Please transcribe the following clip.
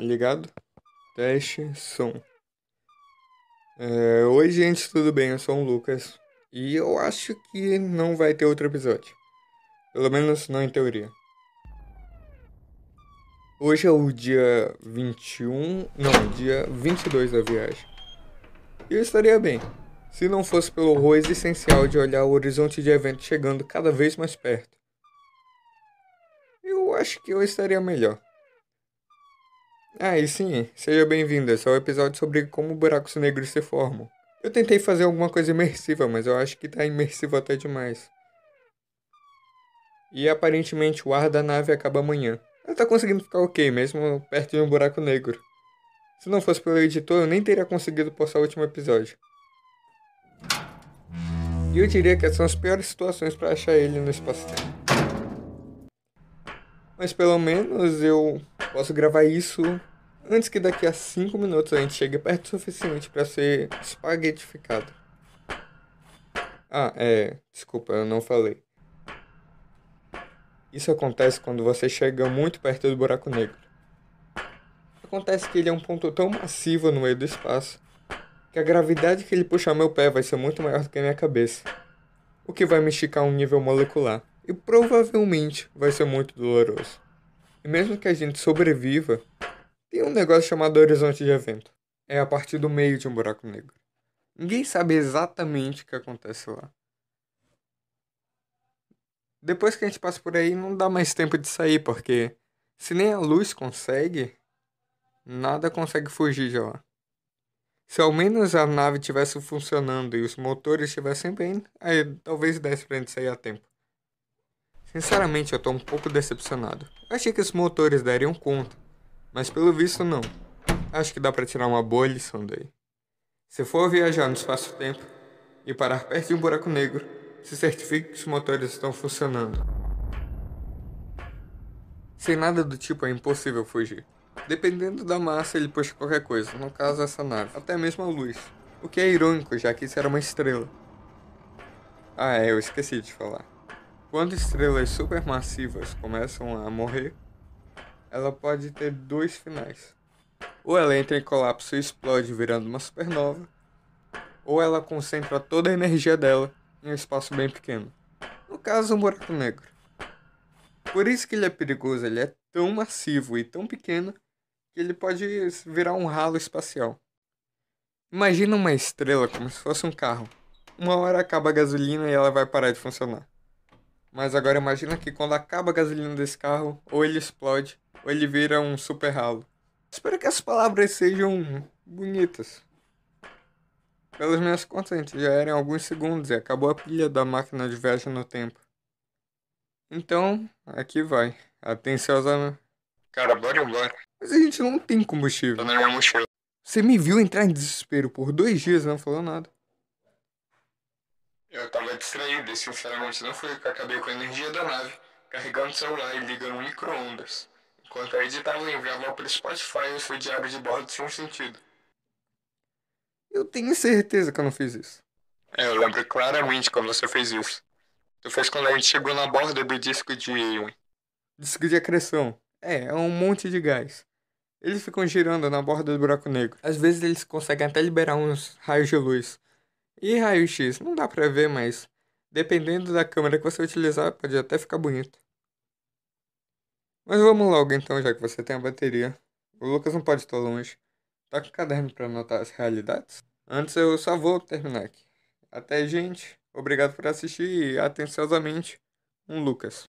ligado? Teste, som. É, Oi, gente, tudo bem? Eu sou o Lucas. E eu acho que não vai ter outro episódio. Pelo menos não em teoria. Hoje é o dia 21. Não, dia 22 da viagem. E eu estaria bem. Se não fosse pelo horror existencial de olhar o horizonte de evento chegando cada vez mais perto. Eu acho que eu estaria melhor. Ah, e sim, seja bem-vindo. Esse é o episódio sobre como buracos negros se formam. Eu tentei fazer alguma coisa imersiva, mas eu acho que tá imersivo até demais. E aparentemente o ar da nave acaba amanhã. Ela tá conseguindo ficar ok, mesmo perto de um buraco negro. Se não fosse pelo editor, eu nem teria conseguido postar o último episódio. E eu diria que essas são as piores situações para achar ele no espaço-tempo. Mas pelo menos eu posso gravar isso antes que daqui a 5 minutos a gente chegue perto o suficiente para ser espaguetificado. Ah, é. Desculpa, eu não falei. Isso acontece quando você chega muito perto do buraco negro. Acontece que ele é um ponto tão massivo no meio do espaço que a gravidade que ele puxa meu pé vai ser muito maior do que a minha cabeça, o que vai me esticar a um nível molecular e provavelmente vai ser muito doloroso. E mesmo que a gente sobreviva, tem um negócio chamado horizonte de evento. É a partir do meio de um buraco negro. Ninguém sabe exatamente o que acontece lá. Depois que a gente passa por aí, não dá mais tempo de sair, porque se nem a luz consegue, nada consegue fugir de lá. Se ao menos a nave tivesse funcionando e os motores estivessem bem, aí talvez desse pra gente sair a tempo. Sinceramente, eu tô um pouco decepcionado. Achei que os motores dariam conta, mas pelo visto não. Acho que dá pra tirar uma boa lição daí. Se for viajar no espaço-tempo e parar perto de um buraco negro, se certifique que os motores estão funcionando. Sem nada do tipo é impossível fugir. Dependendo da massa, ele puxa qualquer coisa, no caso essa nave, até mesmo a luz. O que é irônico, já que isso era uma estrela. Ah, é, eu esqueci de falar. Quando estrelas supermassivas começam a morrer, ela pode ter dois finais. Ou ela entra em colapso e explode virando uma supernova, ou ela concentra toda a energia dela em um espaço bem pequeno. No caso, um buraco negro. Por isso que ele é perigoso, ele é tão massivo e tão pequeno que ele pode virar um ralo espacial. Imagina uma estrela como se fosse um carro. Uma hora acaba a gasolina e ela vai parar de funcionar. Mas agora imagina que quando acaba a gasolina desse carro, ou ele explode, ou ele vira um super ralo. Espero que as palavras sejam bonitas. Pelas minhas contas, a gente já era em alguns segundos e acabou a pilha da máquina de viagem no tempo. Então, aqui vai. Atenciosamente. Cara, bora embora. Mas a gente não tem combustível. Na minha mochila. Você me viu entrar em desespero por dois dias e não falou nada. Eu tava distraído e sinceramente não foi que eu acabei com a energia da nave, carregando o celular e ligando o micro-ondas. Enquanto eu editava e enviava pelo Spotify o seu diário de bordo sem sentido. Eu tenho certeza que eu não fiz isso. É, eu lembro claramente quando você fez isso. Tu fez quando a gente chegou na borda do disco de Ewan. Disco de acreção. É, é um monte de gás. Eles ficam girando na borda do buraco negro. Às vezes eles conseguem até liberar uns raios de luz. E raio-x, não dá pra ver, mas dependendo da câmera que você utilizar, pode até ficar bonito. Mas vamos logo então, já que você tem a bateria. O Lucas não pode estar longe. Tá com o caderno pra anotar as realidades? Antes eu só vou terminar aqui. Até, gente. Obrigado por assistir e atenciosamente, um Lucas.